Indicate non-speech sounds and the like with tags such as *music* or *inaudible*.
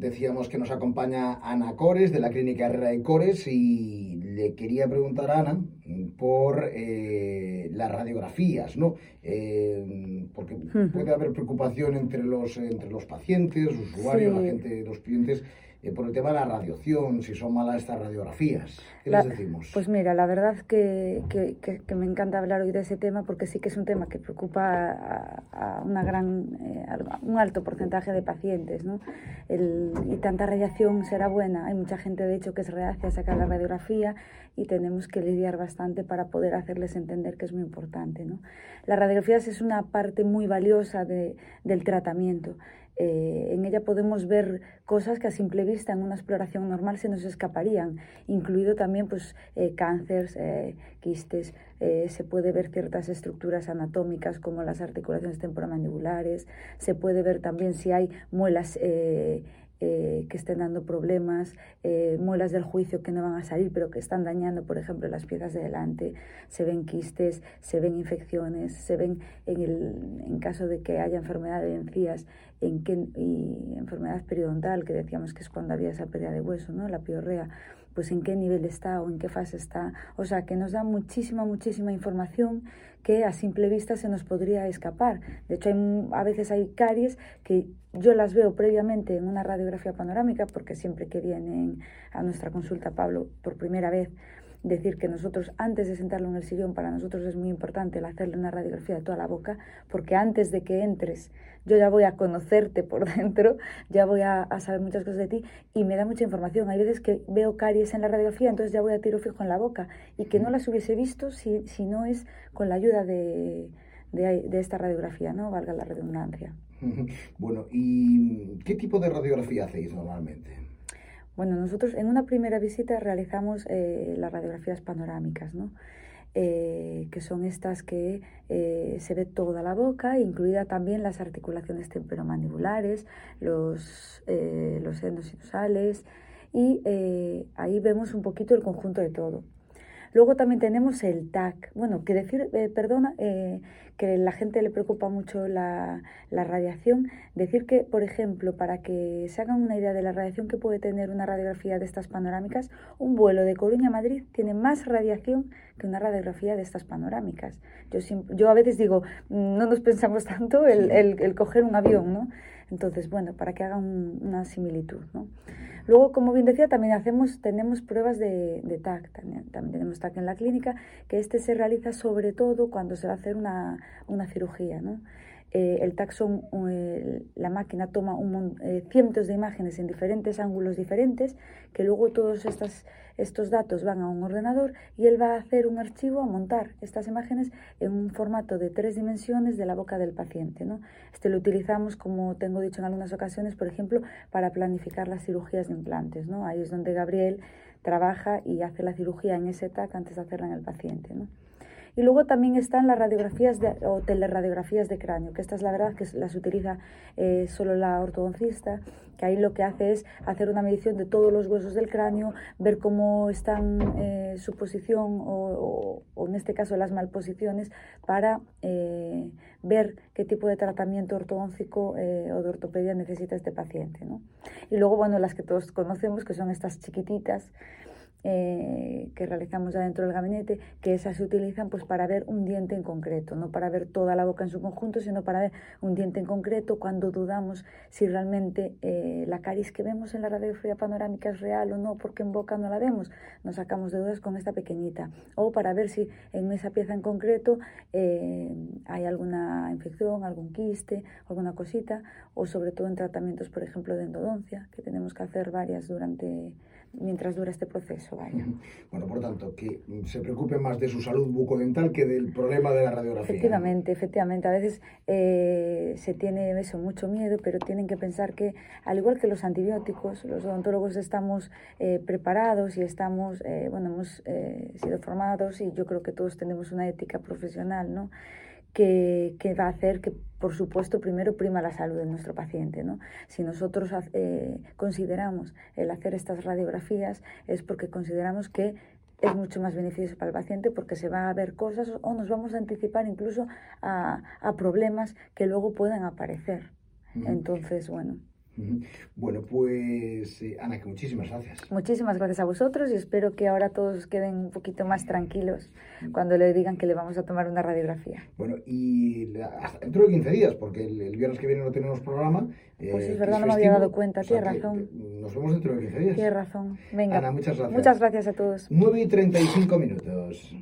decíamos que nos acompaña Ana Cores, de la Clínica Herrera de Cores, y le quería preguntar a Ana por eh, las radiografías, ¿no? Eh, porque puede haber preocupación entre los, entre los pacientes, usuarios, la gente, los clientes, eh, por el tema de la radiación, si son malas estas radiografías. ¿Qué les decimos? Pues mira, la verdad que, que, que, me encanta hablar hoy de ese tema porque sí que es un tema que preocupa a, a una gran, eh, un alto porcentaje de pacientes. ¿no? El, y tanta radiación será buena. Hay mucha gente, de hecho, que es reacia a sacar la radiografía y tenemos que lidiar bastante para poder hacerles entender que es muy importante. ¿no? Las radiografías es una parte muy valiosa de, del tratamiento. Eh, en ella podemos ver cosas que a simple vista en una exploración normal se nos escaparían, incluido también pues, eh, cánceres, eh, quistes, se puede ver ciertas estructuras anatómicas como las articulaciones temporomandibulares, se puede ver también si hay muelas eh, que estén dando problemas, eh, muelas del juicio que no van a salir, pero que están dañando, por ejemplo, las piezas de delante, se ven quistes, se ven infecciones, se ven en, el, en caso de que haya enfermedad de encías en qué, y enfermedad periodontal, que decíamos que es cuando había esa pérdida de hueso, ¿no? la piorrea, pues en qué nivel está o en qué fase está. O sea, que nos da muchísima, muchísima información que a simple vista se nos podría escapar. De hecho, hay, a veces hay caries que yo las veo previamente en una radiografía panorámica, porque siempre que vienen a nuestra consulta Pablo por primera vez, decir que nosotros antes de sentarlo en el sillón, para nosotros es muy importante el hacerle una radiografía de toda la boca, porque antes de que entres yo ya voy a conocerte por *laughs* dentro, ya voy a, saber muchas cosas de ti y me da mucha información. Hay veces que veo caries en la radiografía, entonces ya voy a tiro fijo en la boca y que no las hubiese visto si, si no es con la ayuda de, de, de esta radiografía, ¿no? Valga la redundancia. Bueno, ¿y qué tipo de radiografía hacéis normalmente? Bueno, nosotros en una primera visita realizamos eh, las radiografías panorámicas, ¿no? Eh, que son estas que eh, se ve toda la boca, incluida también las articulaciones temperomandibulares, los, los endosinusales, y ahí vemos un poquito el conjunto de todo. Luego también tenemos el TAC. Bueno, que decir, eh, perdona, eh, que la gente le preocupa mucho la, la, radiación. Decir que, por ejemplo, para que se hagan una idea de la radiación que puede tener una radiografía de estas panorámicas, un vuelo de Coruña a Madrid tiene más radiación que una radiografía de estas panorámicas. Yo, yo a veces digo, mm, no nos pensamos tanto el, el, el coger un avión, ¿no? Entonces, bueno, para que hagan una similitud, ¿no? Luego, como bien decía, también hacemos, tenemos pruebas de, de TAC, también, también, tenemos TAC en la clínica, que este se realiza sobre todo cuando se va a hacer una, una cirugía, ¿no? Eh, el taxón, eh, la máquina toma eh, cientos de imágenes en diferentes ángulos diferentes, que luego todos estos datos van a un ordenador y él va a hacer un archivo, a montar estas imágenes en un formato de tres dimensiones de la boca del paciente. ¿no? Este lo utilizamos, como tengo dicho en algunas ocasiones, por ejemplo, para planificar las cirugías de implantes. ¿no? Ahí es donde Gabriel trabaja y hace la cirugía en ese TAC antes de hacerla en el paciente. ¿no? Y luego también están las radiografías de, o teleradiografías de cráneo, que estas la verdad que las utiliza eh, solo la ortodoncista, que ahí lo que hace es hacer una medición de todos los huesos del cráneo, ver cómo están eh, su posición o, en este caso las malposiciones para eh, ver qué tipo de tratamiento ortodóncico o de ortopedia necesita este paciente. ¿no? Y luego, bueno, las que todos conocemos, que son estas chiquititas, eh, que realizamos ya dentro del gabinete, que esas se utilizan pues para ver un diente en concreto, no para ver toda la boca en su conjunto, sino para ver un diente en concreto cuando dudamos si realmente eh, la caries que vemos en la radiografía panorámica es real o no, porque en boca no la vemos, nos sacamos de dudas con esta pequeñita, o para ver si en esa pieza en concreto eh, hay alguna infección, algún quiste, alguna cosita, o sobre todo en tratamientos, por ejemplo, de endodoncia, que tenemos que hacer varias durante mientras dura este proceso. Vaya. Bueno, por tanto, que se preocupe más de su salud bucodental que del problema de la radiografía. Efectivamente, efectivamente. A veces eh, se tiene eso, mucho miedo, pero tienen que pensar que, al igual que los antibióticos, los odontólogos estamos eh, preparados y estamos, eh, bueno, hemos eh, sido formados y yo creo que todos tenemos una ética profesional, ¿no? Que, que, va a hacer que, por supuesto, primero prima la salud de nuestro paciente. ¿no? Si nosotros eh, consideramos el hacer estas radiografías es porque consideramos que es mucho más beneficioso para el paciente porque se va a ver cosas o nos vamos a anticipar incluso a, a problemas que luego puedan aparecer. Entonces, bueno. Bueno, pues eh, Ana, que muchísimas gracias. Muchísimas gracias a vosotros y espero que ahora todos queden un poquito más tranquilos cuando le digan que le vamos a tomar una radiografía. Bueno, y hasta dentro de 15 días, porque el, viernes que viene no tenemos programa. Eh, pues es verdad, no me había dado cuenta, tienes razón. Nos vemos dentro de 15 días. Tienes razón. Venga. Ana, muchas gracias. Muchas gracias a todos. 9 y 35 minutos.